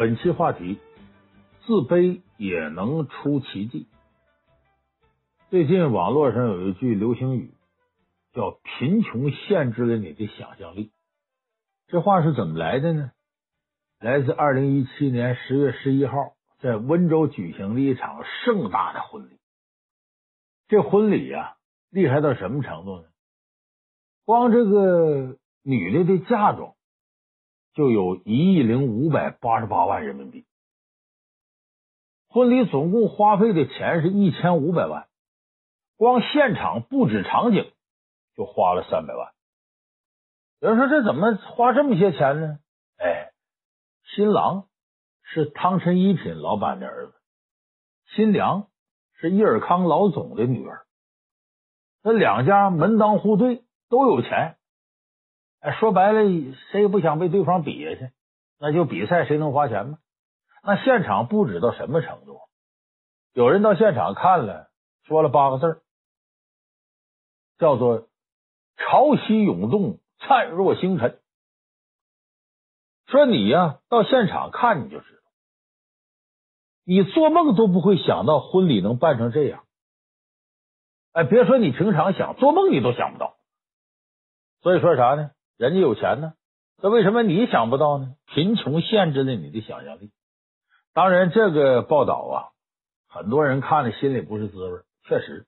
本期话题：自卑也能出奇迹。最近网络上有一句流行语，叫“贫穷限制了你的想象力”。这话是怎么来的呢？来自二零一七年十月十一号在温州举行的一场盛大的婚礼。这婚礼呀，厉害到什么程度呢？光这个女的的嫁妆。就有一亿零五百八十八万人民币，婚礼总共花费的钱是一千五百万，光现场布置场景就花了三百万。有人说这怎么花这么些钱呢？哎，新郎是汤臣一品老板的儿子，新娘是伊尔康老总的女儿，那两家门当户对，都有钱。哎，说白了，谁也不想被对方比下去，那就比赛谁能花钱吗？那现场布置到什么程度？有人到现场看了，说了八个字，叫做“潮汐涌动，灿若星辰”。说你呀，到现场看你就知道，你做梦都不会想到婚礼能办成这样。哎，别说你平常想，做梦你都想不到。所以说啥呢？人家有钱呢，那为什么你想不到呢？贫穷限制了你的想象力。当然，这个报道啊，很多人看了心里不是滋味。确实，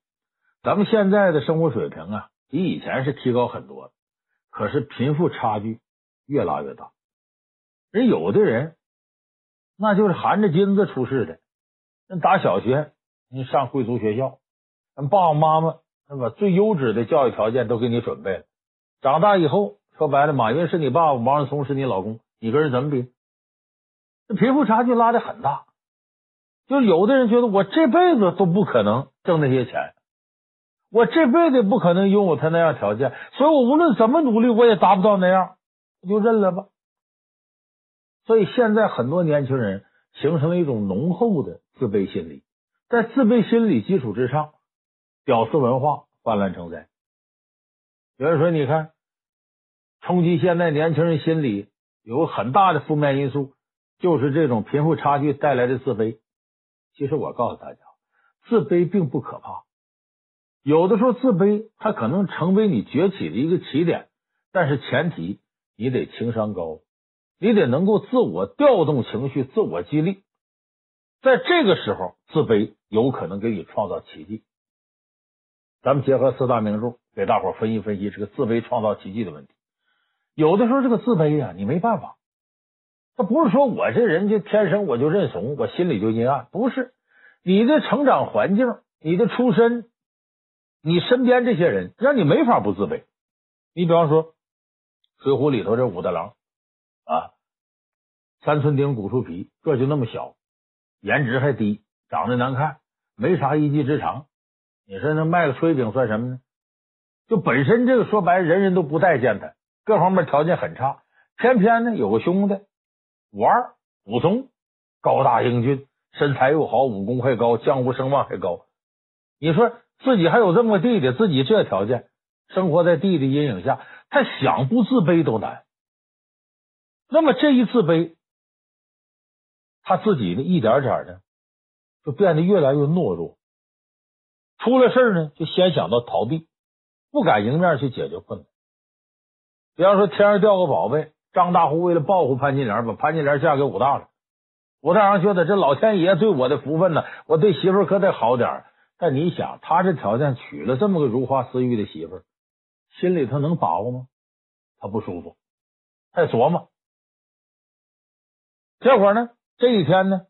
咱们现在的生活水平啊，比以前是提高很多，可是贫富差距越拉越大。人有的人那就是含着金子出世的，那打小学你上贵族学校，那爸爸妈妈那把最优质的教育条件都给你准备了，长大以后。说白了，马云是你爸爸，王思聪是你老公，你跟人怎么比？这贫富差距拉的很大，就有的人觉得我这辈子都不可能挣那些钱，我这辈子不可能拥有他那样条件，所以我无论怎么努力，我也达不到那样，就认了吧。所以现在很多年轻人形成了一种浓厚的自卑心理，在自卑心理基础之上，屌丝文化泛滥成灾。有人说，你看。冲击现在年轻人心理有很大的负面因素，就是这种贫富差距带来的自卑。其实我告诉大家，自卑并不可怕。有的时候自卑它可能成为你崛起的一个起点，但是前提你得情商高，你得能够自我调动情绪、自我激励。在这个时候，自卑有可能给你创造奇迹。咱们结合四大名著，给大伙分析分析这个自卑创造奇迹的问题。有的时候，这个自卑呀，你没办法。他不是说我这人就天生我就认怂，我心里就阴暗。不是，你的成长环境、你的出身、你身边这些人，让你没法不自卑。你比方说，《水浒》里头这武大郎啊，三寸丁、骨粗皮，个就那么小，颜值还低，长得难看，没啥一技之长。你说那卖个炊饼算什么呢？就本身这个说白，人人都不待见他。各方面条件很差，偏偏呢有个兄弟武二武松，高大英俊，身材又好，武功还高，江湖声望还高。你说自己还有这么个弟弟，自己这条件，生活在弟弟阴影下，他想不自卑都难。那么这一自卑，他自己呢一点点的就变得越来越懦弱，出了事呢就先想到逃避，不敢迎面去解决困难。比方说，天上掉个宝贝，张大户为了报复潘金莲，把潘金莲嫁给武大了。武大郎觉得这老天爷对我的福分呢，我对媳妇可得好点。但你想，他这条件娶了这么个如花似玉的媳妇，心里头能把握吗？他不舒服，还琢磨。结果呢，这一天呢，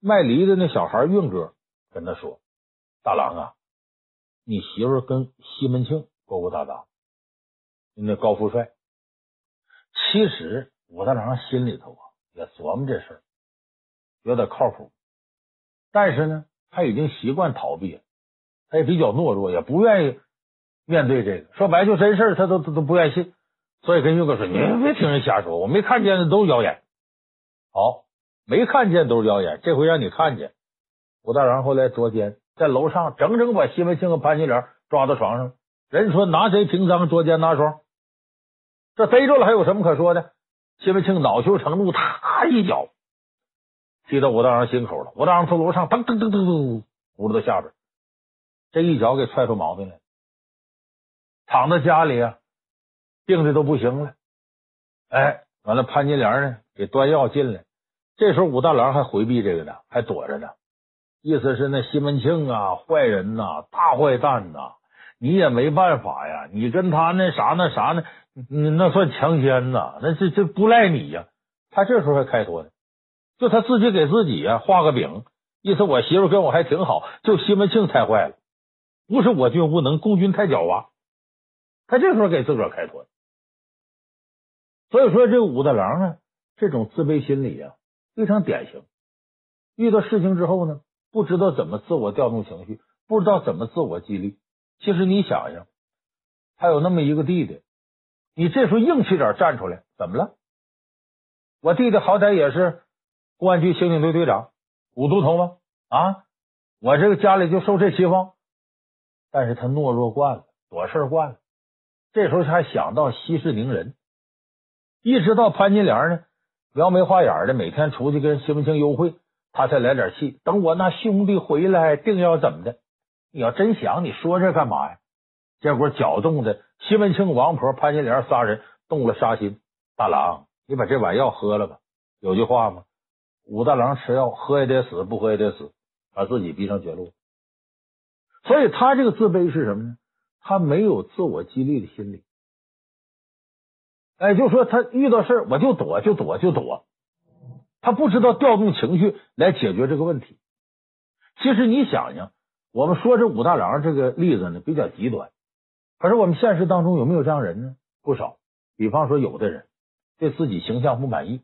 卖梨的那小孩运哥跟他说：“大郎啊，你媳妇跟西门庆勾勾搭搭，那高富帅。”其实武大郎心里头啊也琢磨这事儿，有点靠谱，但是呢，他已经习惯逃避了，他也比较懦弱，也不愿意面对这个。说白就真事儿，他都他都不愿意信，所以跟玉哥说：“你别听人瞎说，我没看见的都是谣言。”好，没看见都是谣言，这回让你看见。武大郎后来捉奸，在楼上整整把西门庆和潘金莲抓到床上，人说拿谁平赃，捉奸拿双。这逮住了还有什么可说的？西门庆恼羞成怒，他一脚踢到武大郎心口了。武大郎从楼上噔噔噔噔噔扑到下边，这一脚给踹出毛病来，躺在家里啊，病的都不行了。哎，完了，潘金莲呢给端药进来，这时候武大郎还回避这个呢，还躲着呢，意思是那西门庆啊，坏人呐、大坏蛋呐、你也没办法呀，你跟他那啥那啥呢，那算强奸呐，那这这不赖你呀。他这时候还开脱呢，就他自己给自己呀画个饼，意思我媳妇跟我还挺好，就西门庆太坏了，不是我军无能，共军太狡猾。他这时候给自个儿开脱。所以说，这武大郎呢，这种自卑心理啊，非常典型。遇到事情之后呢，不知道怎么自我调动情绪，不知道怎么自我激励。其实你想想，他有那么一个弟弟，你这时候硬气点站出来，怎么了？我弟弟好歹也是公安局刑警队队长、武都头吗？啊，我这个家里就受这欺负，但是他懦弱惯了，躲事惯了，这时候还想到息事宁人。一直到潘金莲呢，描眉画眼的，每天出去跟西门庆幽会，他才来点气。等我那兄弟回来，定要怎么的？你要真想，你说这干嘛呀？结果搅动的西门庆、王婆、潘金莲仨人动了杀心。大郎，你把这碗药喝了吧。有句话吗？武大郎吃药，喝也得死，不喝也得死，把自己逼上绝路。所以他这个自卑是什么呢？他没有自我激励的心理。哎，就说他遇到事儿我就躲，就躲，就躲。他不知道调动情绪来解决这个问题。其实你想想，我们说这武大郎这个例子呢比较极端，可是我们现实当中有没有这样人呢？不少。比方说，有的人对自己形象不满意，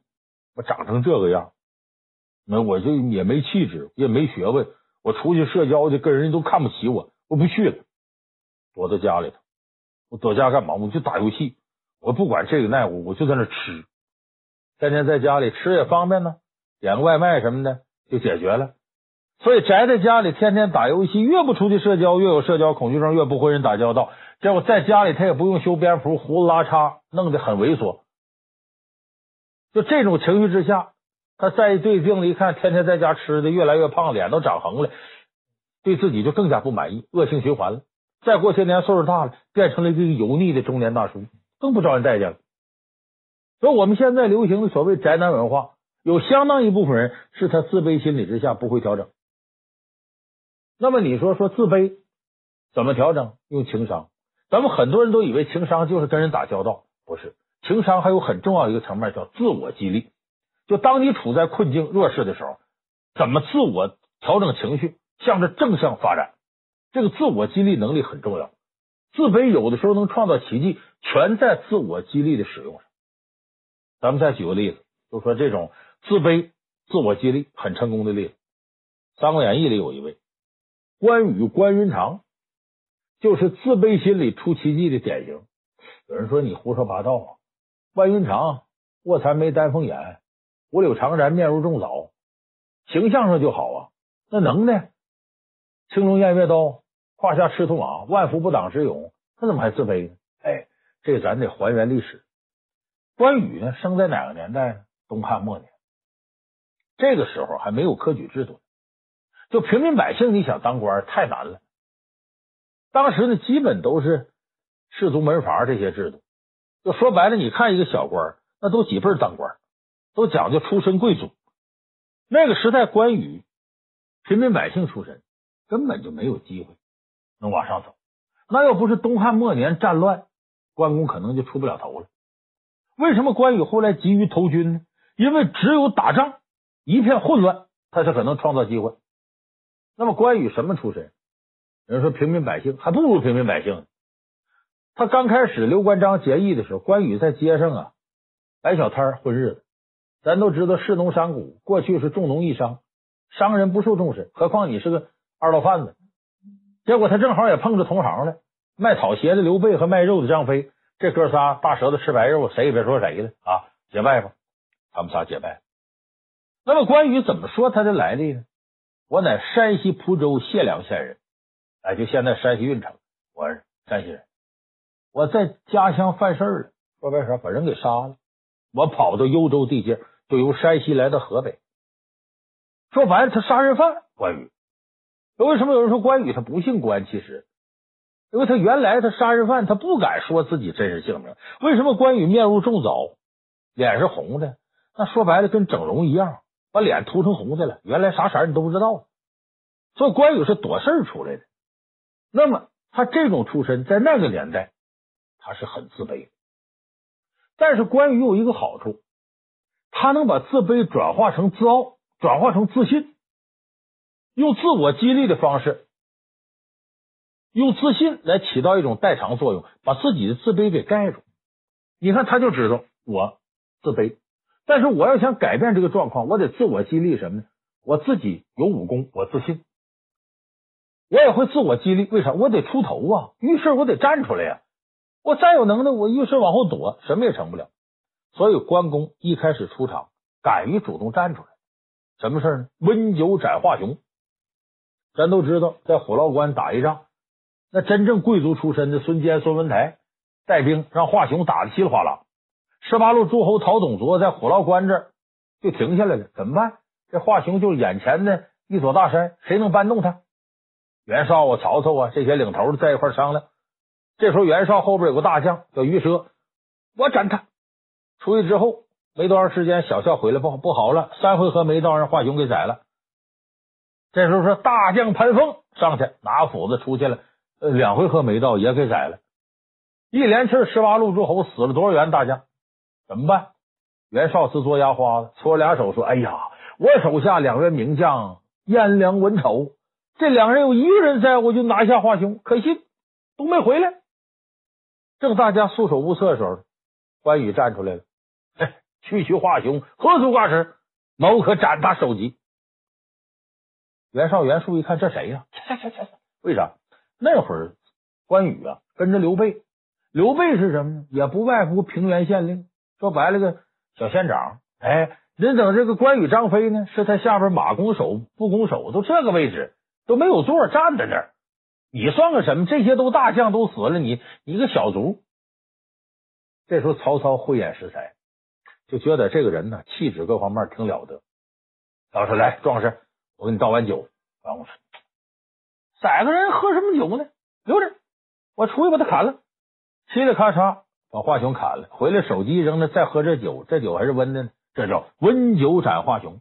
我长成这个样，那我就也没气质，也没学问，我出去社交去，跟人家都看不起我，我不去了，躲在家里头。我躲家干嘛？我就打游戏。我不管这个那个，我就在那吃，天天在家里吃也方便呢，点个外卖什么的就解决了。所以宅在家里天天打游戏，越不出去社交，越有社交恐惧症，越不和人打交道。结果在家里他也不用修边幅，胡子拉碴，弄得很猥琐。就这种情绪之下，他再一对病了一看，天天在家吃的越来越胖，脸都长横了，对自己就更加不满意，恶性循环了。再过些年岁数大了，变成了一个油腻的中年大叔。更不招人待见了。所以我们现在流行的所谓宅男文化，有相当一部分人是他自卑心理之下不会调整。那么你说说自卑怎么调整？用情商。咱们很多人都以为情商就是跟人打交道，不是。情商还有很重要一个层面叫自我激励。就当你处在困境、弱势的时候，怎么自我调整情绪，向着正向发展？这个自我激励能力很重要。自卑有的时候能创造奇迹，全在自我激励的使用上。咱们再举个例子，就说这种自卑、自我激励很成功的例子，《三国演义》里有一位关羽关云长，就是自卑心理出奇迹的典型。有人说你胡说八道啊，关云长卧蚕眉丹凤眼，五柳长髯面如重枣，形象上就好啊，那能耐，青龙偃月刀。胯下赤兔马，万夫不挡之勇，他怎么还自卑呢？哎，这咱得还原历史。关羽呢，生在哪个年代呢？东汉末年，这个时候还没有科举制度，就平民百姓，你想当官太难了。当时呢，基本都是士族门阀这些制度。就说白了，你看一个小官，那都几辈当官，都讲究出身贵族。那个时代，关羽平民百姓出身，根本就没有机会。能往上走，那要不是东汉末年战乱，关公可能就出不了头了。为什么关羽后来急于投军呢？因为只有打仗，一片混乱，他才可能创造机会。那么关羽什么出身？有人说平民百姓，还不如平民百姓。他刚开始刘关张结义的时候，关羽在街上啊摆小摊混日子。咱都知道士农商贾过去是重农抑商，商人不受重视，何况你是个二道贩子。结果他正好也碰着同行了，卖草鞋的刘备和卖肉的张飞，这哥仨大舌头吃白肉，谁也别说谁了啊！结拜吧，他们仨结拜。那么关羽怎么说他的来历呢？我乃山西蒲州解良县人，哎，就现在山西运城，我是山西人。我在家乡犯事儿了，说白啥，把人给杀了。我跑到幽州地界，就由山西来到河北。说白了，他杀人犯关羽。为什么有人说关羽他不姓关？其实，因为他原来他杀人犯，他不敢说自己真实姓名。为什么关羽面如重枣，脸是红的？那说白了，跟整容一样，把脸涂成红的了。原来啥色你都不知道。所以关羽是躲事儿出来的。那么他这种出身，在那个年代，他是很自卑。但是关羽有一个好处，他能把自卑转化成自傲，转化成自信。用自我激励的方式，用自信来起到一种代偿作用，把自己的自卑给盖住。你看，他就知道我自卑，但是我要想改变这个状况，我得自我激励什么呢？我自己有武功，我自信，我也会自我激励。为啥？我得出头啊！遇事我得站出来呀！我再有能耐，我遇事往后躲，什么也成不了。所以关公一开始出场，敢于主动站出来。什么事呢？温酒斩华雄。咱都知道，在虎牢关打一仗，那真正贵族出身的孙坚、孙文台带兵让华雄打得稀里哗啦。十八路诸侯讨董卓在虎牢关这儿就停下来了，怎么办？这华雄就是眼前的一座大山，谁能搬动他？袁绍啊、曹操啊这些领头的在一块商量。这时候袁绍后边有个大将叫于奢，我斩他。出去之后没多长时间，小校回来不不好了，三回合没到，让华雄给宰了。这时候说大将潘凤上去拿斧子出去了，呃，两回合没到也给宰了，一连气十八路诸侯死了多少员大将？怎么办？袁绍自作牙花子，搓俩手说：“哎呀，我手下两员名将颜良、文丑，这两人有一个人在，我就拿下华雄，可惜都没回来。”正大家束手无策的时候，关羽站出来了：“哎区区华雄，何足挂齿？某可斩他首级。”袁绍、袁术一看，这谁呀？切切切！为啥？那会儿关羽啊，跟着刘备。刘备是什么呢？也不外乎平原县令，说白了个小县长。哎，人等这个关羽、张飞呢，是他下边马弓手、步弓手，都这个位置都没有座，站在那儿。你算个什么？这些都大将都死了，你一个小卒。这时候曹操慧眼识才，就觉得这个人呢，气质各方面挺了得。然后说：“来，壮士。”我给你倒碗酒，关公说：“宰个人喝什么酒呢？留着，我出去把他砍了。”嘁哩咔嚓把华雄砍了，回来手机扔了，再喝这酒，这酒还是温的呢。这叫温酒斩华雄。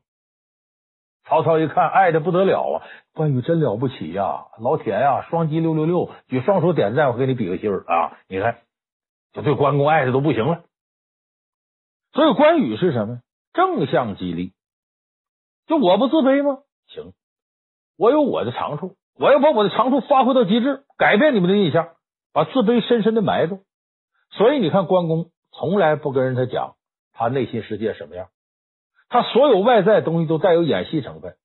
曹操一看，爱的不得了啊！关羽真了不起呀，老铁呀，双击六六六，举双手点赞，我给你比个心儿啊！你看，就对关公爱的都不行了。所以关羽是什么？正向激励，就我不自卑吗？行，我有我的长处，我要把我的长处发挥到极致，改变你们的印象，把自卑深深的埋住。所以你看，关公从来不跟人他讲他内心世界什么样，他所有外在东西都带有演戏成分。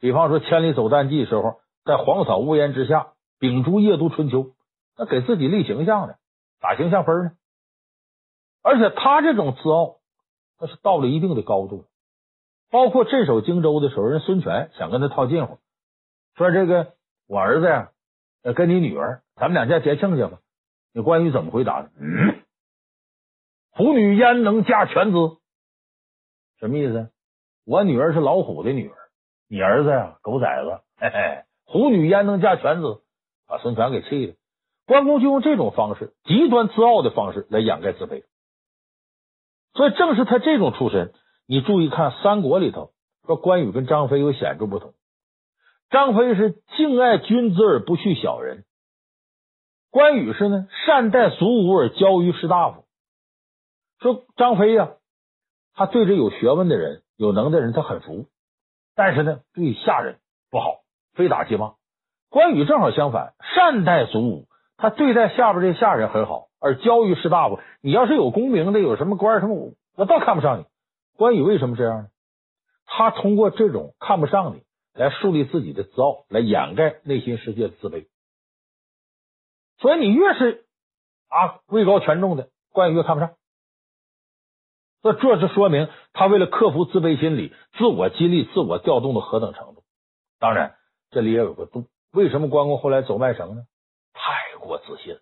比方说，千里走单骑时候，在黄草屋檐之下，秉烛夜读春秋，那给自己立形象的，打形象分呢。而且他这种自傲，那是到了一定的高度。包括镇守荆州的时候，人孙权想跟他套近乎，说这个我儿子呀，跟你女儿，咱们两家结亲去吧。你关羽怎么回答的？嗯，虎女焉能嫁犬子？什么意思？我女儿是老虎的女儿，你儿子呀，狗崽子。嘿嘿，虎女焉能嫁犬子？把孙权给气的。关公就用这种方式，极端自傲的方式来掩盖自卑。所以正是他这种出身。你注意看《三国》里头说关羽跟张飞有显著不同。张飞是敬爱君子而不恤小人，关羽是呢善待俗武而骄于士大夫。说张飞呀、他对着有学问的人、有能的人他很服，但是呢对下人不好，非打即骂。关羽正好相反，善待俗武，他对待下边这下人很好，而骄于士大夫。你要是有功名的，有什么官什么武，我倒看不上你。关羽为什么这样呢？他通过这种看不上你来树立自己的自傲，来掩盖内心世界的自卑。所以你越是啊位高权重的，关羽越看不上。那这就说明他为了克服自卑心理，自我激励、自我调动的何等程度。当然，这里也有个度。为什么关公后来走麦城呢？太过自信。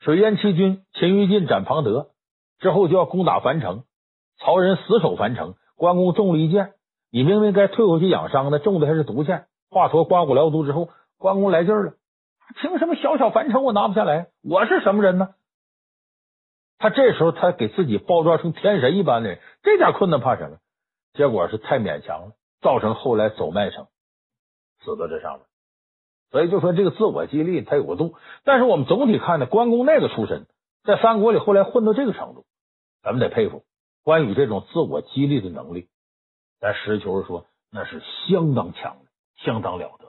水淹七军，秦于禁斩庞德之后，就要攻打樊城。曹仁死守樊城，关公中了一箭，你明明该退回去养伤的，中的还是毒箭，华佗刮骨疗毒之后，关公来劲儿了，凭什么小小樊城我拿不下来？我是什么人呢？他这时候他给自己包装成天神一般的人，这点困难怕什么？结果是太勉强了，造成后来走麦城，死在这上面。所以就说这个自我激励它有个度，但是我们总体看呢，关公那个出身，在三国里后来混到这个程度，咱们得佩服关羽这种自我激励的能力。咱实事求是说，那是相当强的，相当了得。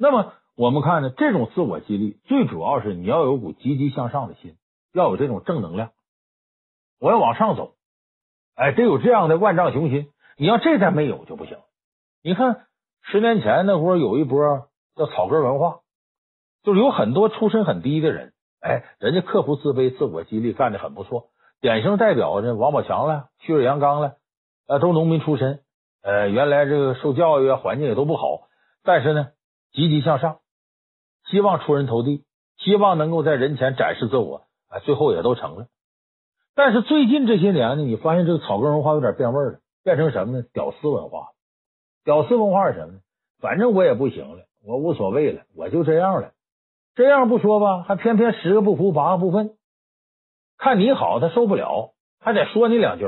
那么我们看呢，这种自我激励最主要是你要有股积极向上的心，要有这种正能量，我要往上走，哎，得有这样的万丈雄心。你要这再没有就不行。你看。十年前那会儿有一波叫草根文化，就是有很多出身很低的人，哎，人家克服自卑、自我激励，干得很不错。典型代表呢，王宝强了，旭日阳刚了，呃，都农民出身，呃，原来这个受教育啊，环境也都不好，但是呢，积极向上，希望出人头地，希望能够在人前展示自我，啊，最后也都成了。但是最近这些年呢，你发现这个草根文化有点变味了，变成什么呢？屌丝文化。屌丝文化是什么呢？反正我也不行了，我无所谓了，我就这样了。这样不说吧，还偏偏十个不服，八个不忿。看你好，他受不了，还得说你两句。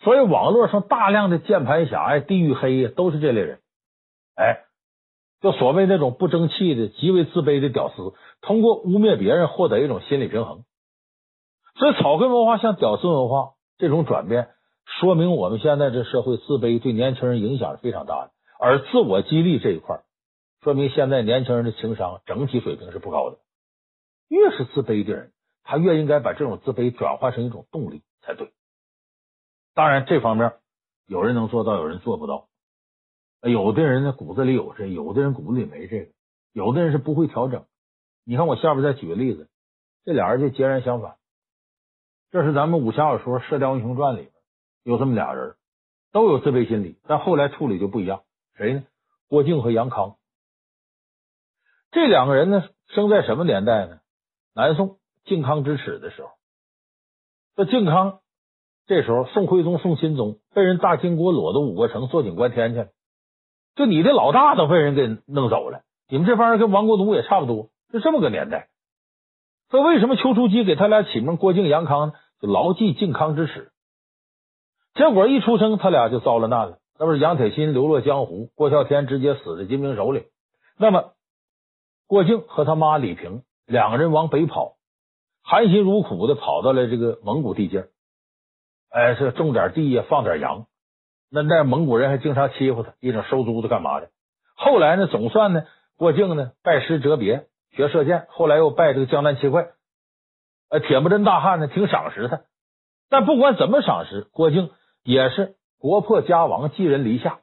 所以网络上大量的键盘侠呀、地狱黑呀，都是这类人。哎，就所谓那种不争气的、极为自卑的屌丝，通过污蔑别人获得一种心理平衡。所以草根文化向屌丝文化这种转变。说明我们现在这社会自卑对年轻人影响是非常大的，而自我激励这一块，说明现在年轻人的情商整体水平是不高的。越是自卑的人，他越应该把这种自卑转化成一种动力才对。当然，这方面有人能做到，有人做不到。有的人呢骨子里有这，有的人骨子里没这个，有的人是不会调整。你看我下边再举个例子，这俩人就截然相反。这是咱们武侠小说《射雕英雄传》里边。有这么俩人，都有自卑心理，但后来处理就不一样。谁呢？郭靖和杨康。这两个人呢，生在什么年代呢？南宋靖康之耻的时候。这靖康这时候，宋徽宗、宋钦宗被人大金国裸到五国城坐井观天去了。就你的老大都被人给弄走了，你们这帮人跟亡国奴也差不多，就这么个年代。所以为什么丘处机给他俩起名郭靖、杨康呢？就牢记靖康之耻。结果一出生，他俩就遭了难了。那不是杨铁心流落江湖，郭啸天直接死在金兵手里。那么郭靖和他妈李萍两个人往北跑，含辛茹苦的跑到了这个蒙古地界。哎，是种点地呀，放点羊。那那蒙古人还经常欺负他，一整收租子干嘛的。后来呢，总算呢，郭靖呢拜师哲别，学射箭。后来又拜这个江南七怪。呃，铁木真大汉呢挺赏识他。但不管怎么赏识，郭靖。也是国破家亡，寄人篱下，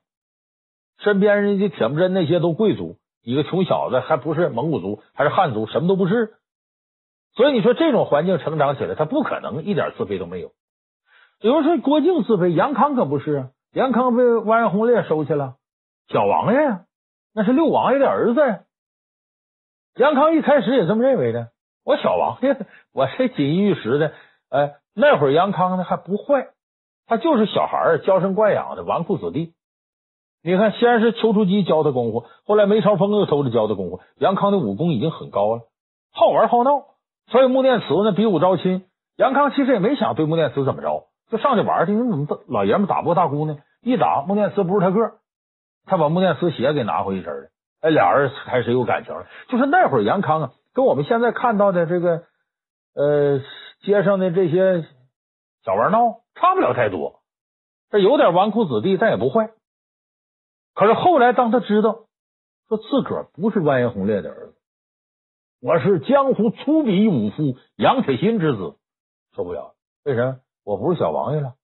身边人家铁木真那些都贵族，一个穷小子还不是蒙古族，还是汉族，什么都不是。所以你说这种环境成长起来，他不可能一点自卑都没有。有人说郭靖自卑，杨康可不是啊，杨康被完颜洪烈收去了，小王爷呀，那是六王爷的儿子呀。杨康一开始也这么认为的，我小王爷，我是锦衣玉食的。哎，那会儿杨康呢还不坏。他就是小孩儿，娇生惯养的纨绔子弟。你看，先是丘处机教他功夫，后来梅超风又偷着教他功夫。杨康的武功已经很高了，好玩好闹，所以穆念慈呢比武招亲。杨康其实也没想对穆念慈怎么着，就上去玩去。你怎么老爷们打不过大姑呢？一打穆念慈不是他个，他把穆念慈鞋给拿回一身了。哎，俩人开始有感情了。就是那会儿杨康啊，跟我们现在看到的这个呃街上的这些小玩闹。差不了太多，这有点纨绔子弟，但也不坏。可是后来，当他知道说自个儿不是完颜洪烈的儿子，我是江湖粗鄙武夫杨铁心之子，受不了。为什么？我不是小王爷了，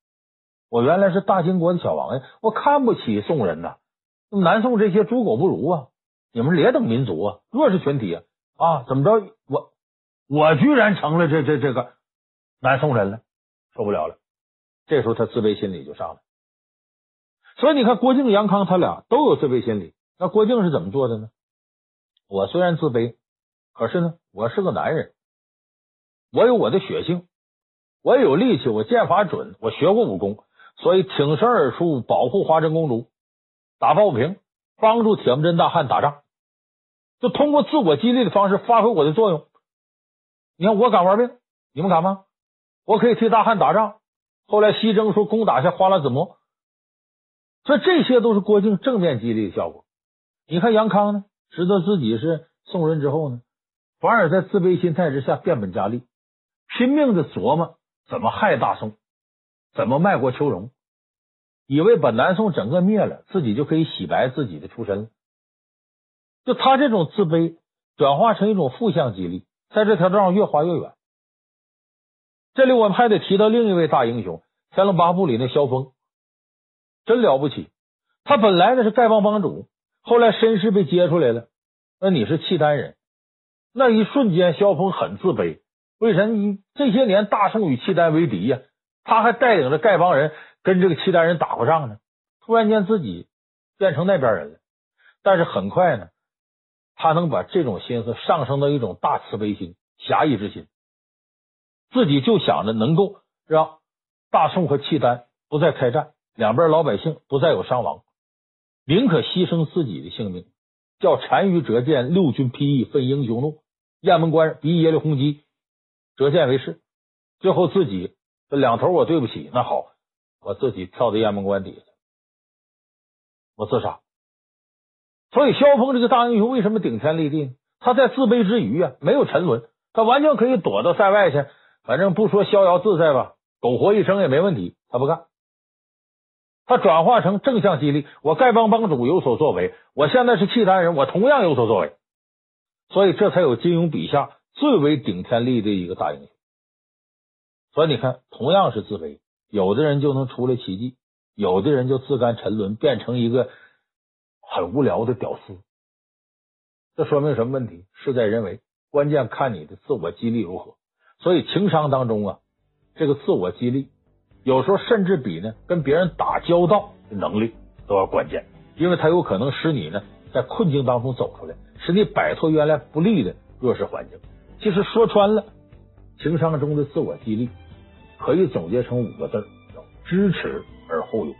我原来是大金国的小王爷，我看不起宋人呐。南宋这些猪狗不如啊，你们劣等民族啊，弱势群体啊，啊，怎么着？我我居然成了这这这个南宋人了，受不了了。这时候他自卑心理就上来，所以你看郭靖、杨康他俩都有自卑心理。那郭靖是怎么做的呢？我虽然自卑，可是呢，我是个男人，我有我的血性，我有力气，我剑法准，我学过武功。所以挺身而出，保护华真公主，打抱不平，帮助铁木真大汉打仗，就通过自我激励的方式发挥我的作用。你看，我敢玩命，你们敢吗？我可以替大汉打仗。后来西征说攻打下花剌子模，所以这些都是郭靖正面激励的效果。你看杨康呢，知道自己是宋人之后呢，反而在自卑心态之下变本加厉，拼命的琢磨怎么害大宋，怎么卖国求荣，以为把南宋整个灭了，自己就可以洗白自己的出身。就他这种自卑转化成一种负向激励，在这条道上越滑越远。这里我们还得提到另一位大英雄，《天龙八部》里那萧峰，真了不起。他本来呢是丐帮帮主，后来身世被揭出来了。那你是契丹人，那一瞬间萧峰很自卑。为什么？你这些年大宋与契丹为敌呀，他还带领着丐帮人跟这个契丹人打过仗呢。突然间自己变成那边人了，但是很快呢，他能把这种心思上升到一种大慈悲心、侠义之心。自己就想着能够让大宋和契丹不再开战，两边老百姓不再有伤亡，宁可牺牲自己的性命，叫单于折剑，六军披义，奋英雄怒。雁门关逼耶律洪基折剑为誓，最后自己这两头我对不起，那好，我自己跳到雁门关底下，我自杀。所以萧峰这个大英雄为什么顶天立地？他在自卑之余啊，没有沉沦，他完全可以躲到塞外去。反正不说逍遥自在吧，苟活一生也没问题。他不干，他转化成正向激励。我丐帮帮主有所作为，我现在是契丹人，我同样有所作为。所以这才有金庸笔下最为顶天立地一个大英雄。所以你看，同样是自卑，有的人就能出来奇迹，有的人就自甘沉沦，变成一个很无聊的屌丝。这说明什么问题？事在人为，关键看你的自我激励如何。所以情商当中啊，这个自我激励有时候甚至比呢跟别人打交道的能力都要关键，因为它有可能使你呢在困境当中走出来，使你摆脱原来不利的弱势环境。其实说穿了，情商中的自我激励可以总结成五个字，叫知耻而后勇。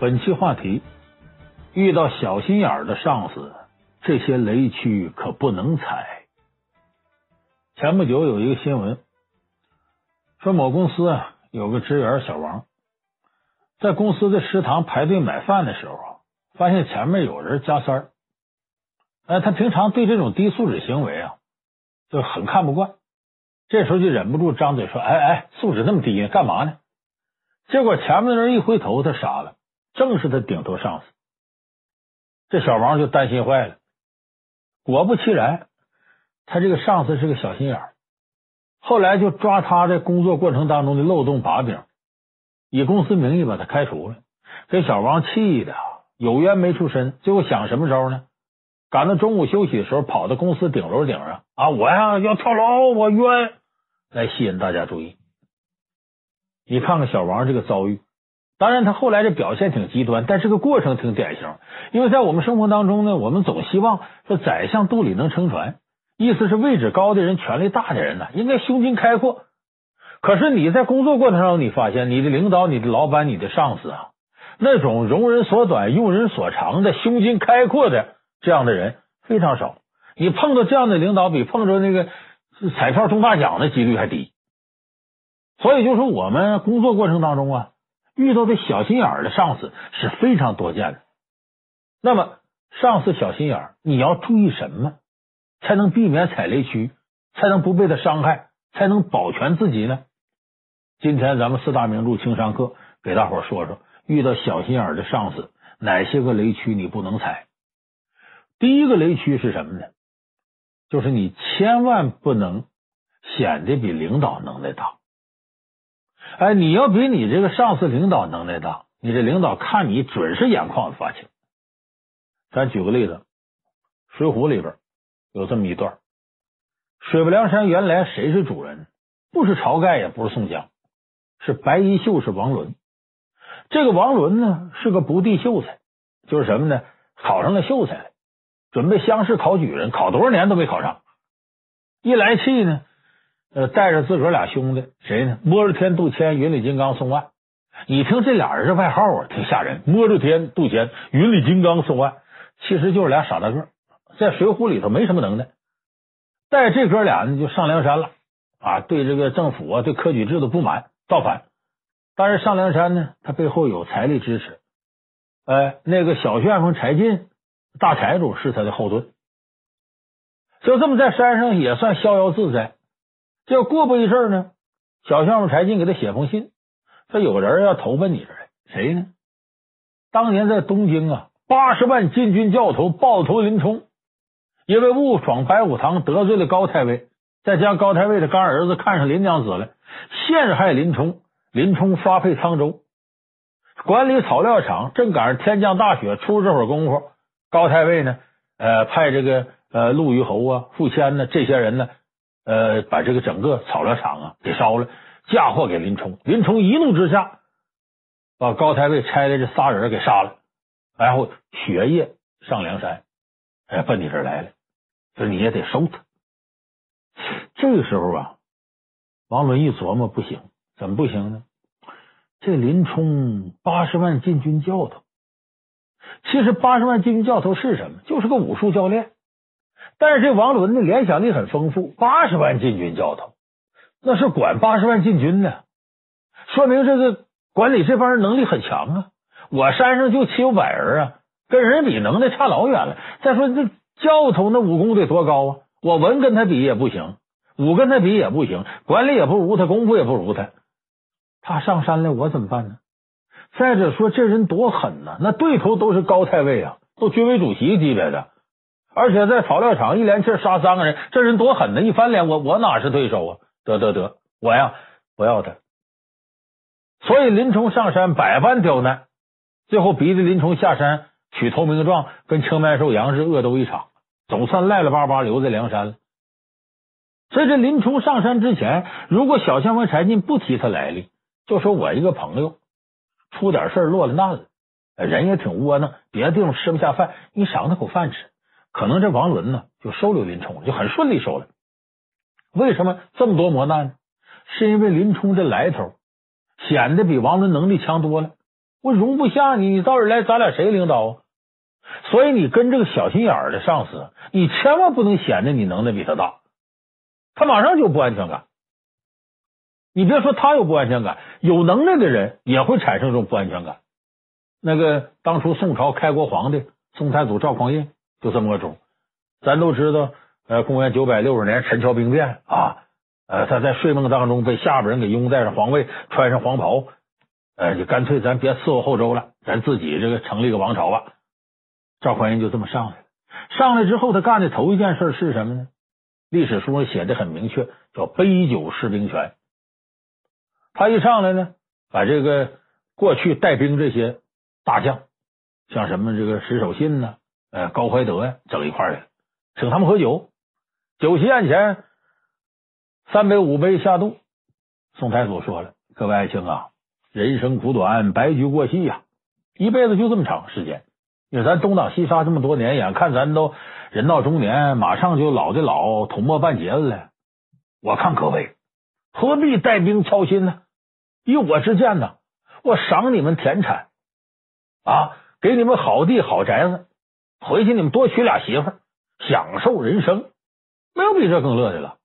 本期话题：遇到小心眼的上司，这些雷区可不能踩。前不久有一个新闻，说某公司啊有个职员小王，在公司的食堂排队买饭的时候，发现前面有人加塞儿。哎，他平常对这种低素质行为啊就很看不惯，这时候就忍不住张嘴说：“哎哎，素质那么低呢，干嘛呢？”结果前面的人一回头，他傻了。正是他顶头上司，这小王就担心坏了。果不其然，他这个上司是个小心眼儿，后来就抓他在工作过程当中的漏洞把柄，以公司名义把他开除了。给小王气的有冤没处伸，最后想什么招呢？赶到中午休息的时候，跑到公司顶楼顶上啊！我呀要跳楼，我冤，来吸引大家注意。你看看小王这个遭遇。当然，他后来这表现挺极端，但这个过程挺典型。因为在我们生活当中呢，我们总希望说宰相肚里能撑船，意思是位置高的人、权力大的人呢，应该胸襟开阔。可是你在工作过程中，你发现你的领导、你的老板、你的上司啊，那种容人所短、用人所长的胸襟开阔的这样的人非常少。你碰到这样的领导，比碰着那个彩票中大奖的几率还低。所以，就说我们工作过程当中啊。遇到的小心眼儿的上司是非常多见的。那么，上司小心眼儿，你要注意什么，才能避免踩雷区，才能不被他伤害，才能保全自己呢？今天咱们四大名著情商课给大伙说说，遇到小心眼儿的上司，哪些个雷区你不能踩？第一个雷区是什么呢？就是你千万不能显得比领导能耐大。哎，你要比你这个上司领导能耐大，你这领导看你准是眼眶子发青。咱举个例子，《水浒》里边有这么一段：水泊梁山原来谁是主人？不是晁盖，也不是宋江，是白衣秀士王伦。这个王伦呢，是个不第秀才，就是什么呢？考上了秀才，准备乡试考举人，考多少年都没考上。一来气呢，呃，带着自个儿俩兄弟，谁呢？摸着天、杜谦、云里金刚、宋万。你听这俩人这外号啊，挺吓人。摸着天、杜谦、云里金刚、宋万，其实就是俩傻大个，在水浒里头没什么能耐。带这哥俩呢，就上梁山了啊！对这个政府啊，对科举制度不满，造反。但是上梁山呢，他背后有财力支持。哎，那个小旋风柴进，大财主是他的后盾。就这么在山上也算逍遥自在。这过不一阵呢，小旋风柴进给他写封信，说有人要投奔你这来，谁呢？当年在东京啊，八十万禁军教头豹子头林冲，因为误闯白虎堂得罪了高太尉，再将高太尉的干儿子看上林娘子了，陷害林冲。林冲发配沧州，管理草料场，正赶上天降大雪，出这会儿功夫，高太尉呢，呃，派这个呃陆虞侯啊、傅谦呢这些人呢，呃，把这个整个草料场啊给烧了，嫁祸给林冲。林冲一怒之下，把高太尉差的这仨人给杀了，然后雪夜上梁山，哎，奔你这儿来了，说你也得收他。这个时候啊，王伦一琢磨，不行。怎么不行呢？这林冲八十万禁军教头，其实八十万禁军教头是什么？就是个武术教练。但是这王伦的联想力很丰富，八十万禁军教头那是管八十万禁军的，说明这个管理这帮人能力很强啊。我山上就七五百人啊，跟人比能耐差老远了。再说这教头那武功得多高啊？我文跟他比也不行，武跟他比也不行，管理也不如他，功夫也不如他。他上山来，我怎么办呢？再者说，这人多狠呐！那对头都是高太尉啊，都军委主席级别的，而且在草料场一连气杀三个人，这人多狠呢！一翻脸，我我哪是对手啊？得得得，我呀不要他。所以林冲上山百般刁难，最后逼着林冲下山取投名状，跟青面兽杨志恶斗一场，总算赖赖巴巴留在梁山了。所以这林冲上山之前，如果小旋风柴进不提他来历。就说我一个朋友出点事落了难了，人也挺窝囊，别的地方吃不下饭，你赏他口饭吃，可能这王伦呢就收留林冲，就很顺利收了。为什么这么多磨难呢？是因为林冲这来头显得比王伦能力强多了。我容不下你，你到这来，咱俩谁领导啊？所以你跟这个小心眼儿的上司，你千万不能显得你能耐比他大，他马上就不安全感。你别说他有不安全感，有能耐的人也会产生这种不安全感。那个当初宋朝开国皇帝宋太祖赵匡胤就这么个种。咱都知道，呃，公元九百六十年陈桥兵变啊，呃，他在睡梦当中被下边人给拥戴上皇位，穿上黄袍，呃，就干脆咱别伺候后周了，咱自己这个成立个王朝吧。赵匡胤就这么上来了。上来之后，他干的头一件事是什么呢？历史书上写的很明确，叫杯酒释兵权。他一上来呢，把这个过去带兵这些大将，像什么这个石守信呢，呃，高怀德呀，整一块儿来了，请他们喝酒。酒席宴前，三杯五杯下肚。宋太祖说了：“各位爱卿啊，人生苦短，白驹过隙呀，一辈子就这么长时间。因为咱东挡西杀这么多年，眼看咱都人到中年，马上就老的老，土没半截子了。我看各位。”何必带兵操心呢？以我之见呢，我赏你们田产啊，给你们好地好宅子，回去你们多娶俩媳妇儿，享受人生，没有比这更乐的了。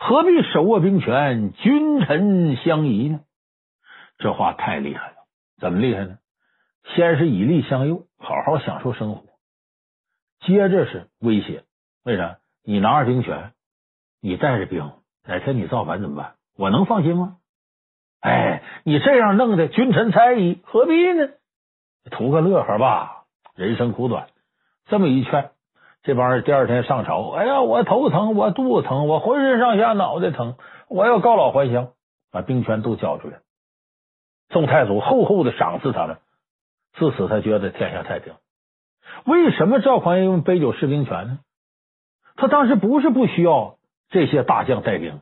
何必手握兵权，君臣相疑呢？这话太厉害了，怎么厉害呢？先是以利相诱，好好享受生活，接着是威胁。为啥？你拿着兵权，你带着兵，哪天你造反怎么办？我能放心吗？哎，你这样弄的，君臣猜疑，何必呢？图个乐呵吧，人生苦短。这么一劝，这帮人第二天上朝，哎呀，我头疼，我肚子疼，我浑身上下脑袋疼，我要告老还乡，把兵权都交出来。宋太祖厚厚的赏赐他们，自此他觉得天下太平。为什么赵匡胤用杯酒释兵权呢？他当时不是不需要这些大将带兵，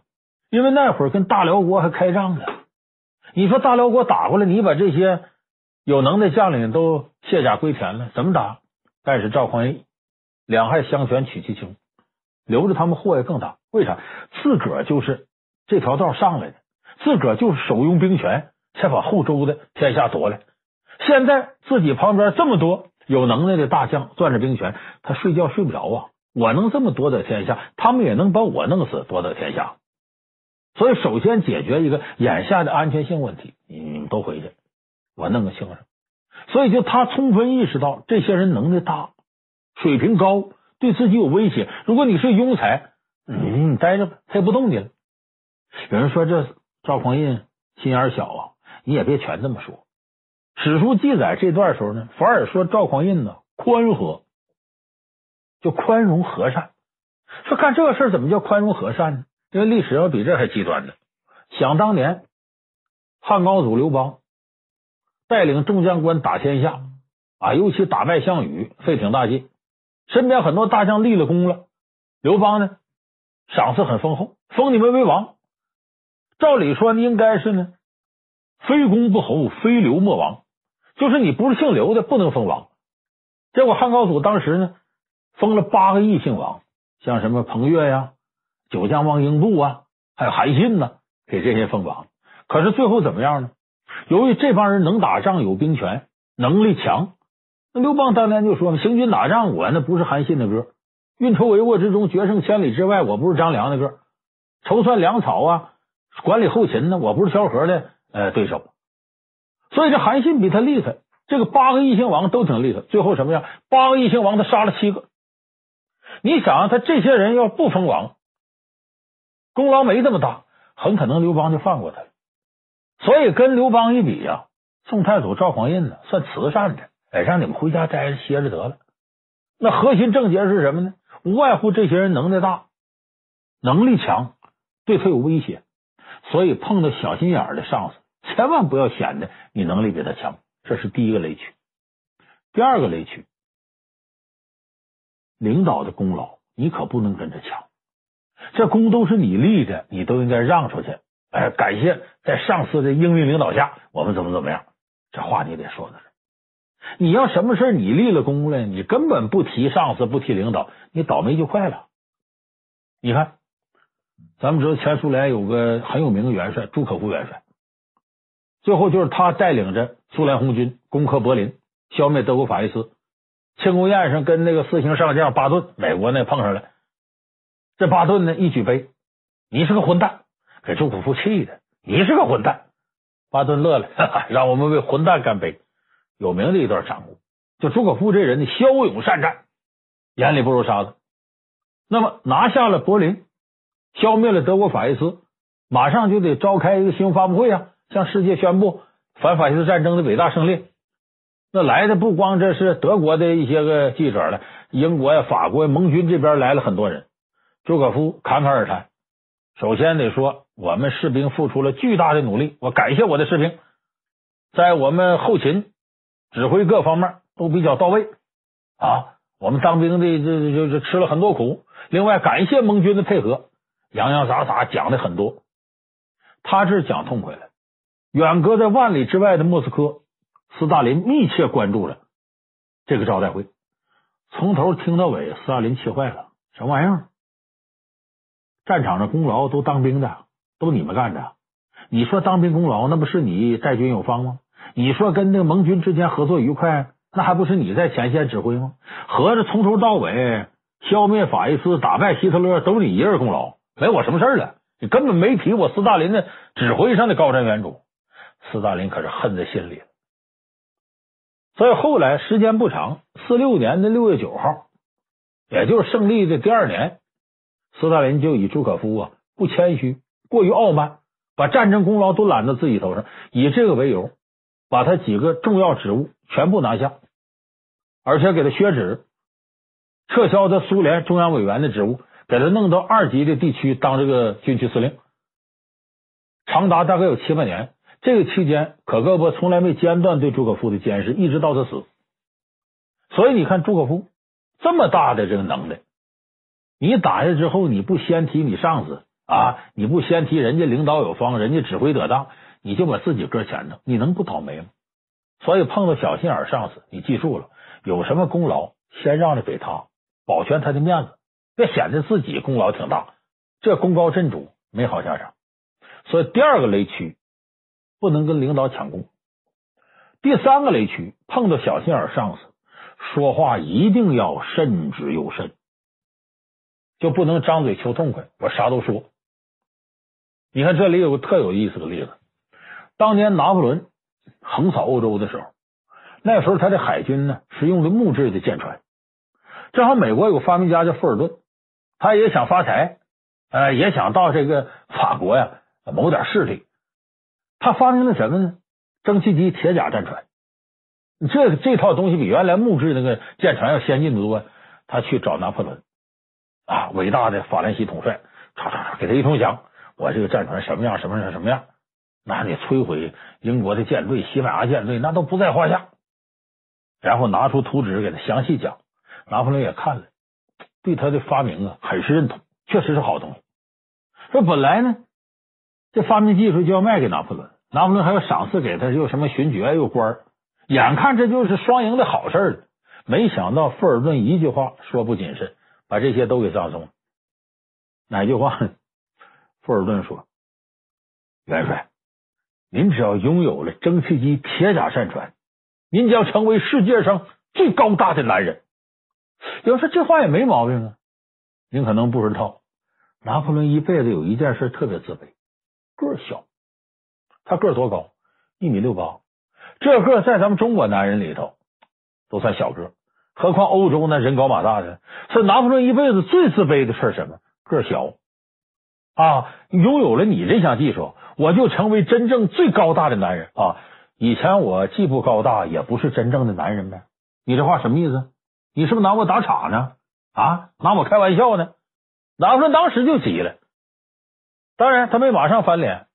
因为那会儿跟大辽国还开仗呢。你说大辽国打过来，你把这些有能耐将领都卸甲归田了，怎么打？但是赵匡胤两害相权取其轻，留着他们祸也更大。为啥？自个儿就是这条道上来的，自个儿就是手用兵权，才把后周的天下夺来。现在自己旁边这么多有能耐的大将攥着兵权，他睡觉睡不着啊！我能这么夺得天下，他们也能把我弄死，夺得天下。所以，首先解决一个眼下的安全性问题，你们都回去，我弄个清爽。所以，就他充分意识到这些人能力大，水平高，对自己有威胁。如果你是庸才，你你待着吧，他也不动你了。有人说这赵匡胤心眼小啊，你也别全这么说。史书记载这段时候呢，反而说赵匡胤呢宽和，就宽容和善。说干这个事儿怎么叫宽容和善呢？因为历史要比这还极端呢。想当年，汉高祖刘邦带领众将官打天下啊，尤其打败项羽，费挺大劲，身边很多大将立了功了。刘邦呢，赏赐很丰厚，封你们为王。照理说，应该是呢，非公不侯，非刘莫王，就是你不是姓刘的，不能封王。结果汉高祖当时呢，封了八个异姓王，像什么彭越呀。九江王英布啊，还有韩信呢，给这些封王。可是最后怎么样呢？由于这帮人能打仗，有兵权，能力强，那刘邦当年就说：“行军打仗，我那不是韩信的歌；运筹帷幄之中，决胜千里之外，我不是张良的歌；筹算粮草啊，管理后勤呢，我不是萧何的呃对手。所以这韩信比他厉害。这个八个异姓王都挺厉害。最后什么样？八个异姓王他杀了七个。你想啊，他这些人要不封王？功劳没这么大，很可能刘邦就放过他了。所以跟刘邦一比呀，宋太祖赵匡胤呢算慈善的，哎，让你们回家待着歇着得了。那核心症结是什么呢？无外乎这些人能耐大，能力强，对他有威胁。所以碰到小心眼的上司，千万不要显得你能力比他强，这是第一个雷区。第二个雷区，领导的功劳你可不能跟着抢。这功都是你立的，你都应该让出去。哎，感谢在上司的英明领导下，我们怎么怎么样？这话你得说的是。你要什么事你立了功了，你根本不提上司，不提领导，你倒霉就快了。你看，咱们知道前苏联有个很有名的元帅朱可夫元帅，最后就是他带领着苏联红军攻克柏林，消灭德国法西斯。庆功宴上跟那个四星上将巴顿，美国那碰上了。这巴顿呢，一举杯，你是个混蛋，给朱可夫气的。你是个混蛋，巴顿乐了，哈哈，让我们为混蛋干杯。有名的一段掌故，就朱可夫这人，骁勇善战，眼里不如沙子。那么拿下了柏林，消灭了德国法西斯，马上就得召开一个新闻发布会啊，向世界宣布反法西斯战争的伟大胜利。那来的不光这是德国的一些个记者了，英国呀、法国呀、盟军这边来了很多人。朱可夫侃侃而谈，首先得说，我们士兵付出了巨大的努力，我感谢我的士兵，在我们后勤、指挥各方面都比较到位啊。我们当兵的这这这吃了很多苦，另外感谢盟军的配合，洋洋洒洒讲的很多。他这讲痛快了。远隔在万里之外的莫斯科，斯大林密切关注了这个招待会，从头听到尾，斯大林气坏了，什么玩意儿？战场上功劳都当兵的，都你们干的。你说当兵功劳，那不是你带军有方吗？你说跟那个盟军之间合作愉快，那还不是你在前线指挥吗？合着从头到尾消灭法西斯、打败希特勒，都你一个人功劳，没我什么事了。你根本没提我斯大林的指挥上的高瞻远瞩。斯大林可是恨在心里。所以后来时间不长，四六年的六月九号，也就是胜利的第二年。斯大林就以朱可夫啊不谦虚、过于傲慢，把战争功劳都揽到自己头上，以这个为由，把他几个重要职务全部拿下，而且给他削职，撤销他苏联中央委员的职务，给他弄到二级的地区当这个军区司令，长达大概有七八年。这个期间，可格勃从来没间断对朱可夫的监视，一直到他死。所以你看，朱可夫这么大的这个能耐，你打下之后，你不先提你上司啊，你不先提人家领导有方，人家指挥得当，你就把自己搁前头，你能不倒霉吗？所以碰到小心眼上司，你记住了，有什么功劳，先让着给他，保全他的面子，别显得自己功劳挺大，这功高震主没好下场。所以第二个雷区，不能跟领导抢功。第三个雷区，碰到小心眼上司，说话一定要慎之又慎，就不能张嘴求痛快，我啥都说。你看这里有个特有意思的例子，当年拿破仑横扫欧洲的时候，那时候他的海军呢是用的木质的舰船，正好美国有个发明家叫富尔顿，他也想发财，呃，也想到这个法国呀谋点势力，他发明了什么呢？蒸汽机铁甲战船。这这套东西比原来木质那个舰船要先进得多。他去找拿破仑啊，伟大的法兰西统帅，唰唰唰给他一通讲，我这个战船什么样什么样什么样。那你摧毁英国的舰队、西班牙舰队，那都不在话下。然后拿出图纸给他详细讲，拿破仑也看了，对他的发明啊很是认同，确实是好东西。说本来呢，这发明技术就要卖给拿破仑，拿破仑还要赏赐给他，又什么勋爵又官，眼看这就是双赢的好事儿。没想到富尔顿一句话说不谨慎，把这些都给葬送了。哪句话？富尔顿说：“元帅。”您只要拥有了蒸汽机铁甲战船，您将成为世界上最高大的男人。有人说这话也没毛病啊。您可能不知道，拿破仑一辈子有一件事特别自卑，个儿小。他个儿多高？一米六八。这个在咱们中国男人里头都算小个，何况欧洲那人高马大的。所以拿破仑一辈子最自卑的事是什么？个儿小啊！拥有了你这项技术。我就成为真正最高大的男人啊！以前我既不高大，也不是真正的男人呗。你这话什么意思？你是不是拿我打岔呢？啊，拿我开玩笑呢？拿破仑当时就急了。当然，他没马上翻脸，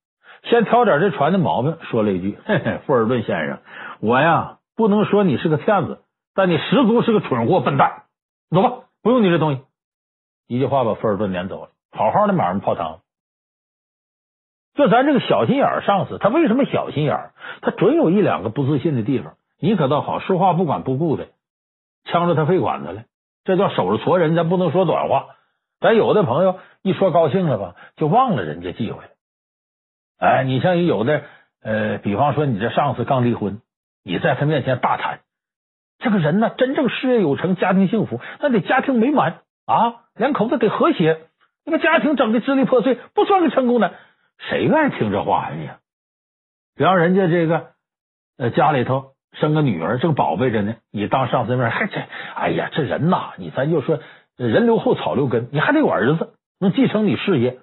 先挑点这船的毛病，说了一句：“嘿嘿，富尔顿先生，我呀不能说你是个骗子，但你十足是个蠢货笨蛋。走吧，不用你这东西。”一句话把富尔顿撵走了，好好的马上泡汤。就咱这个小心眼上司，他为什么小心眼？他准有一两个不自信的地方。你可倒好，说话不管不顾的，呛着他肺管子了。这叫守着矬人，咱不能说短话。咱有的朋友一说高兴了吧，就忘了人家忌讳了。哎，你像有的呃，比方说你这上司刚离婚，你在他面前大谈这个人呢，真正事业有成，家庭幸福，那得家庭美满啊，两口子得和谐。那个家庭整的支离破碎，不算个成功的。谁愿意听这话呀？你比方人家这个呃家里头生个女儿正宝贝着呢，你当上司面还这，哎呀，这人呐，你咱就说人留后草留根，你还得有儿子能继承你事业。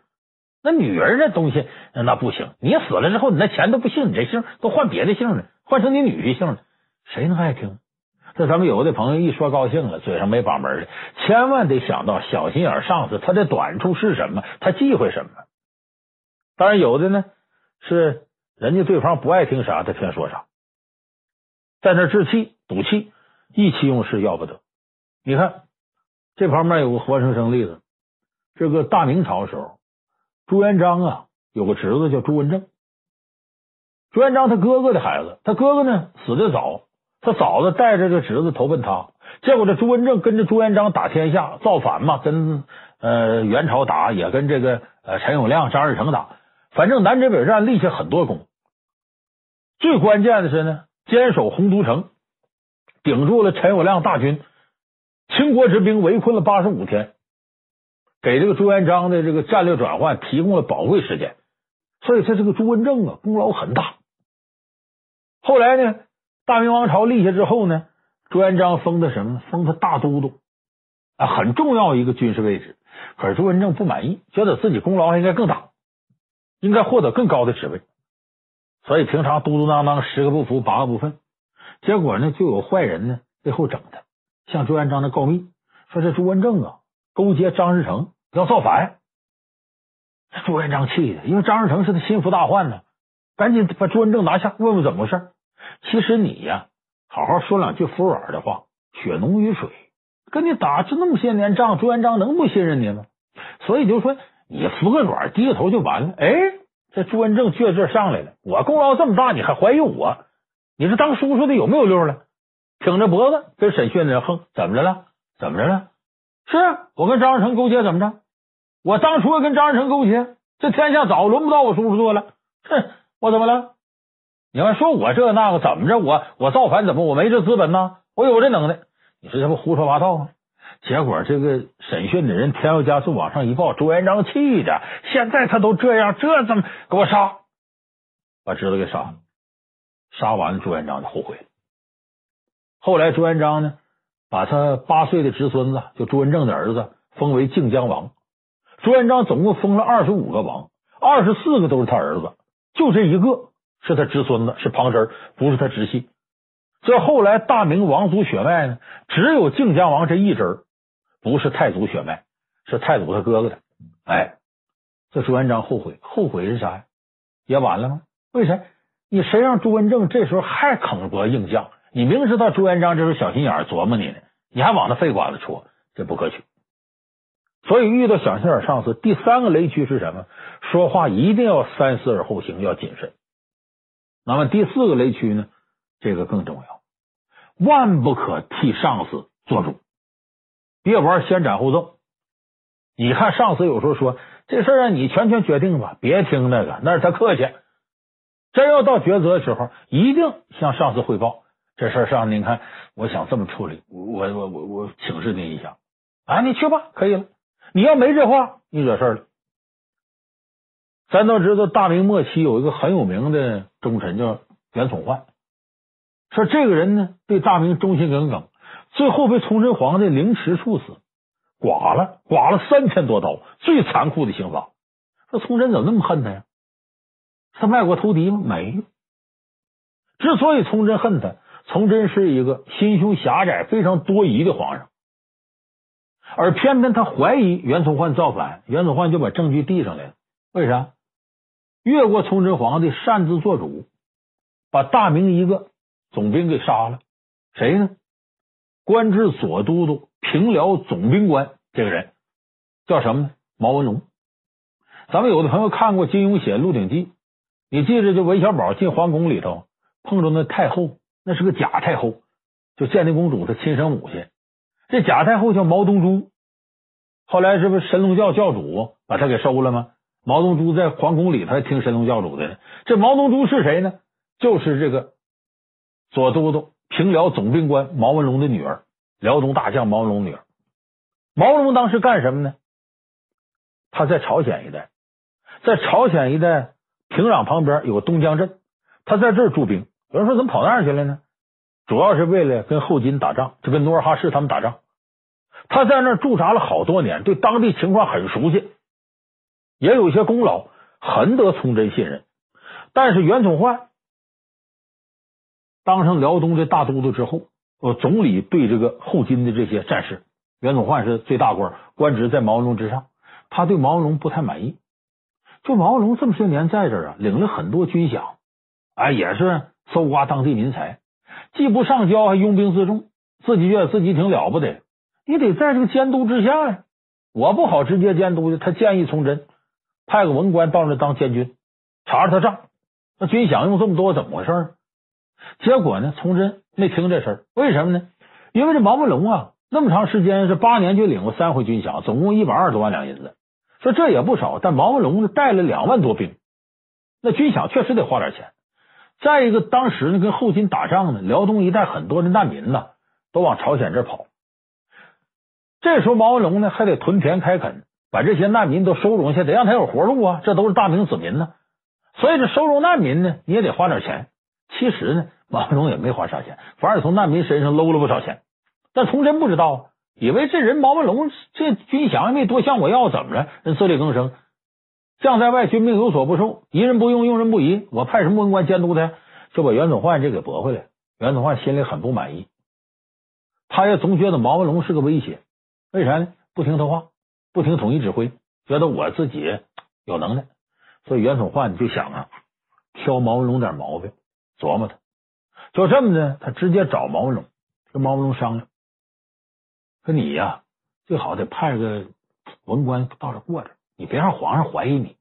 那女儿这东西那不行，你死了之后，你那钱都不姓你这姓，都换别的姓了，换成你女婿姓了，谁能爱听？这咱们有的朋友一说高兴了，嘴上没把门的，千万得想到小心眼上司他的短处是什么，他忌讳什么。当然，有的呢是人家对方不爱听啥，他偏说啥，在那置气、赌气、意气用事，要不得。你看这旁边有个活生生例子，这个大明朝时候，朱元璋啊有个侄子叫朱文正，朱元璋他哥哥的孩子，他哥哥呢死的早，他嫂子带着这侄子投奔他，结果这朱文正跟着朱元璋打天下，造反嘛，跟呃元朝打，也跟这个呃陈友谅、张士诚打。反正南征北战立下很多功，最关键的是呢，坚守洪都城，顶住了陈友谅大军，倾国之兵围困了八十五天，给这个朱元璋的这个战略转换提供了宝贵时间。所以他这个朱文正啊，功劳很大。后来呢，大明王朝立下之后呢，朱元璋封他什么？封他大都督啊，很重要一个军事位置。可是朱文正不满意，觉得自己功劳应该更大。应该获得更高的职位，所以平常嘟嘟囔囔，十个不服八个不忿。结果呢，就有坏人呢背后整他，向朱元璋的告密，说这朱文正啊勾结张士诚要造反。朱元璋气的，因为张士诚是他心腹大患呢，赶紧把朱文正拿下，问问怎么回事。其实你呀，好好说两句服软的话，血浓于水。跟你打这那么些年仗，朱元璋能不信任你吗？所以就说你服个软，低个头就完了。哎，这朱文正倔劲上来了，我功劳这么大，你还怀疑我？你这当叔叔的有没有溜了？挺着脖子跟审讯的人横，怎么着了？怎么着了？是我跟张士诚勾结，怎么着？我当初跟张士诚勾结，这天下早轮不到我叔叔做了。哼，我怎么了？你要说我这那个怎么着？我我造反怎么我没这资本呢？我有这能耐。你说这不胡说八道吗？结果这个审讯的人添油加醋往上一报，朱元璋气的，现在他都这样，这怎么给我杀？把侄子给杀了，杀完了，朱元璋就后悔了。后来朱元璋呢，把他八岁的侄孙子，就朱文正的儿子，封为靖江王。朱元璋总共封了二十五个王，二十四个都是他儿子，就这一个是他侄孙子，是旁支，不是他直系。这后来大明王族血脉呢，只有靖江王这一支，不是太祖血脉，是太祖他哥哥的。哎，这朱元璋后悔，后悔是啥呀？也晚了吗？为啥？你谁让朱文正这时候还肯搏硬将？你明知道朱元璋这时候小心眼琢磨你呢，你还往他肺管子戳，这不可取。所以遇到小心眼上司，第三个雷区是什么？说话一定要三思而后行，要谨慎。那么第四个雷区呢？这个更重要，万不可替上司做主，别玩先斩后奏。你看上司有时候说这事儿让你全权决定吧，别听那个，那是他客气。真要到抉择的时候，一定向上司汇报这事儿。上司，您看，我想这么处理，我我我我请示您一下。啊，你去吧，可以了。你要没这话，你惹事了。咱都知道，大明末期有一个很有名的忠臣叫袁崇焕。说这个人呢，对大明忠心耿耿，最后被崇祯皇帝凌迟处死，剐了，剐了三千多刀，最残酷的刑罚。说崇祯怎么那么恨他呀？他卖国投敌吗？没有。之所以崇祯恨他，崇祯是一个心胸狭窄、非常多疑的皇上，而偏偏他怀疑袁崇焕造反，袁崇焕就把证据递上来了。为啥？越过崇祯皇帝擅自做主，把大明一个。总兵给杀了，谁呢？官至左都督、平辽总兵官，这个人叫什么呢？毛文龙。咱们有的朋友看过金庸写《鹿鼎记》，你记着，就韦小宝进皇宫里头碰着那太后，那是个假太后，就建宁公主的亲生母亲。这假太后叫毛东珠，后来是不是神龙教教主把她给收了吗？毛东珠在皇宫里头还听神龙教主的。这毛东珠是谁呢？就是这个。左都督、平辽总兵官毛文龙的女儿，辽东大将毛文龙女儿。毛文龙当时干什么呢？他在朝鲜一带，在朝鲜一带平壤旁边有个东江镇，他在这儿驻兵。有人说怎么跑那儿去了呢？主要是为了跟后金打仗，就跟努尔哈赤他们打仗。他在那儿驻扎了好多年，对当地情况很熟悉，也有些功劳，很得崇祯信任。但是袁崇焕。当上辽东的大都督之后，呃，总理对这个后金的这些战士，袁崇焕是最大官，官职在毛文龙之上。他对毛文龙不太满意。就毛文龙这么些年在这儿啊，领了很多军饷，哎，也是搜刮当地民财，既不上交，还拥兵自重，自己觉得自己挺了不得。你得在这个监督之下呀，我不好直接监督的。他建议崇祯派个文官到那当监军，查查他账。那军饷用这么多，怎么回事？结果呢，崇祯没听这事，为什么呢？因为这毛文龙啊，那么长时间是八年就领过三回军饷，总共一百二十多万两银子，说这也不少。但毛文龙呢，带了两万多兵，那军饷确实得花点钱。再一个，当时呢跟后金打仗呢，辽东一带很多的难民呢，都往朝鲜这跑。这时候毛文龙呢还得屯田开垦，把这些难民都收容下，得让他有活路啊。这都是大明子民呢，所以这收容难民呢，你也得花点钱。其实呢。毛文龙也没花啥钱，反而从难民身上搂了不少钱。但崇祯不知道，以为这人毛文龙这军饷也没多向我要，怎么着？人自力更生，将在外，军命有所不受，疑人不用，用人不疑。我派什么文官监督他，就把袁崇焕这给驳回来。袁崇焕心里很不满意，他也总觉得毛文龙是个威胁。为啥呢？不听他话，不听统一指挥，觉得我自己有能耐。所以袁崇焕就想啊，挑毛文龙点毛病，琢磨他。就这么的，他直接找毛文龙，跟毛文龙商量，说你呀，最好得派个文官到这过来，你别让皇上怀疑你。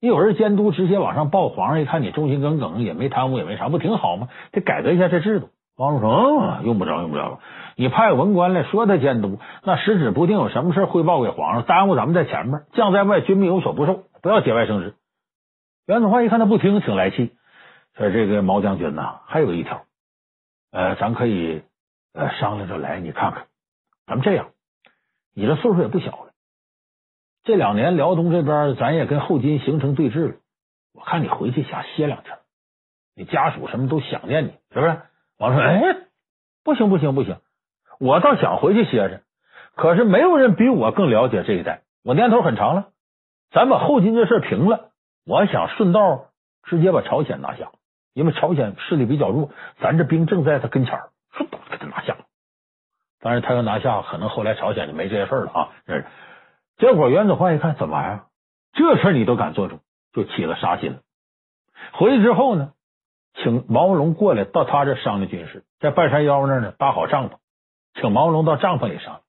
你有人监督，直接往上报，皇上一看你忠心耿耿，也没贪污，也没啥，不挺好吗？得改革一下这制度。毛文龙说：“，用不着，用不着。你派文官来说他监督，那时指不定有什么事汇报给皇上，耽误咱们在前面。将在外，军命有所不受，不要节外生枝。”袁崇焕一看他不听，挺来气，说：“这个毛将军呐，还有一条，呃，咱可以呃商量着来，你看看，咱们这样，你这岁数也不小了。”这两年辽东这边，咱也跟后金形成对峙了。我看你回去想歇两天，你家属什么都想念你，是不是？我说：“哎，不行不行不行，我倒想回去歇着。可是没有人比我更了解这一带，我年头很长了。咱把后金这事平了，我想顺道直接把朝鲜拿下，因为朝鲜势力比较弱，咱这兵正在他跟前儿，顺道给他拿下。当然，他要拿下，可能后来朝鲜就没这些事了啊。这。”结果袁子焕一看，怎么玩意儿？这事你都敢做主，就起了杀心了。回去之后呢，请毛文龙过来到他这商量军事，在半山腰那儿呢搭好帐篷，请毛文龙到帐篷里商量。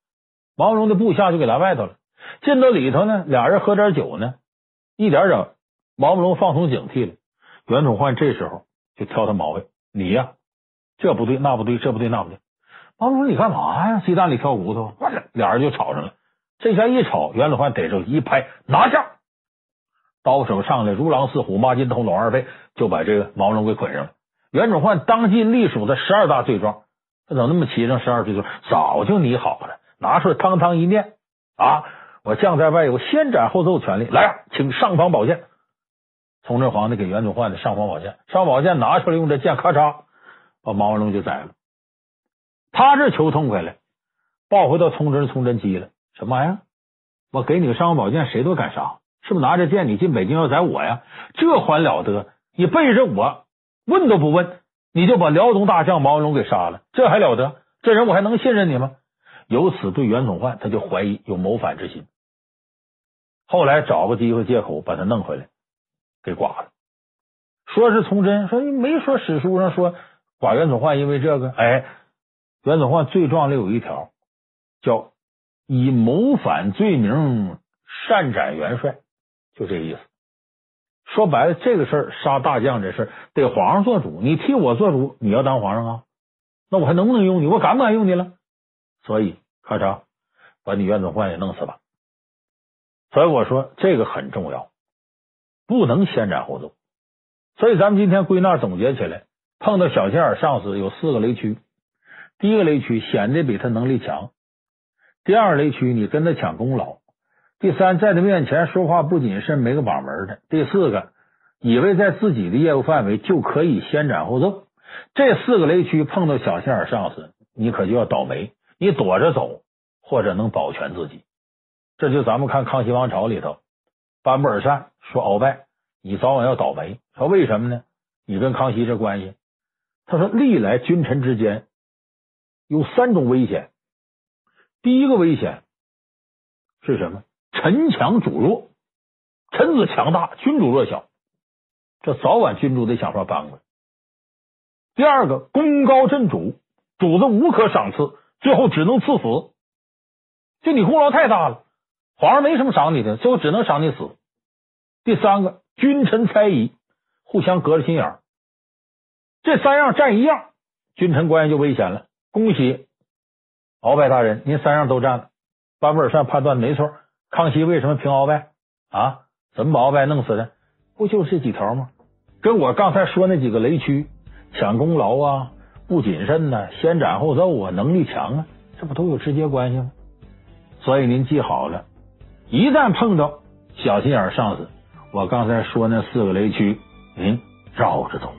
毛文龙的部下就给来外头了，进到里头呢，俩人喝点酒呢，一点点，毛文龙放松警惕了。袁崇焕这时候就挑他毛病：“你呀，这不对，那不对，这不对，那不对。”毛文龙：“你干嘛呀？鸡蛋里挑骨头。”完了，俩人就吵上了。这下一吵，袁崇焕逮着一拍，拿下，刀手上来，如狼似虎，骂金通拢二背，就把这个毛文龙给捆上了。袁崇焕当即隶属的十二大罪状，他怎么那么齐整十二罪状？早就拟好了，拿出来，汤汤一念啊！我将在外有先斩后奏权利，来、啊，请上方宝剑。崇祯皇帝给袁崇焕的上方宝剑，上方宝剑拿出来，用这剑咔嚓把毛文龙就宰了。他这求痛快了，抱回到崇祯，崇祯急了。什么玩意儿？我给你个尚方宝剑，谁都敢杀，是不是？拿着剑你进北京要宰我呀？这还了得？你背着我问都不问，你就把辽东大将毛文龙给杀了，这还了得？这人我还能信任你吗？由此对袁崇焕他就怀疑有谋反之心。后来找个机会借口把他弄回来，给剐了。说是崇祯，说你没说史书上说剐袁崇焕因为这个。哎，袁崇焕罪状里有一条叫。以谋反罪名擅斩元帅，就这意思。说白了，这个事儿杀大将这事儿得皇上做主，你替我做主，你要当皇上啊？那我还能不能用你？我敢不敢用你了？所以，咔嚓，把你袁崇焕也弄死吧。所以我说这个很重要，不能先斩后奏。所以咱们今天归纳总结起来，碰到小心眼上司有四个雷区。第一个雷区显得比他能力强。第二雷区，你跟他抢功劳；第三，在他面前说话不谨慎，没个把门的；第四个，以为在自己的业务范围就可以先斩后奏。这四个雷区碰到小心眼上司，你可就要倒霉。你躲着走，或者能保全自己。这就咱们看康熙王朝里头，班布尔善说鳌拜，你早晚要倒霉。说为什么呢？你跟康熙这关系，他说历来君臣之间有三种危险。第一个危险是什么？臣强主弱，臣子强大，君主弱小，这早晚君主得想法扳过来。第二个，功高震主，主子无可赏赐，最后只能赐死。就你功劳太大了，皇上没什么赏你的，最后只能赏你死。第三个，君臣猜疑，互相隔着心眼儿，这三样占一样，君臣关系就危险了。恭喜。鳌拜大人，您三样都占了。班布尔善判断没错，康熙为什么平鳌拜啊？怎么把鳌拜弄死的？不就是这几条吗？跟我刚才说那几个雷区，抢功劳啊，不谨慎呐、先斩后奏啊，能力强啊，这不都有直接关系吗？所以您记好了，一旦碰到小心眼上司，我刚才说那四个雷区，您绕着走。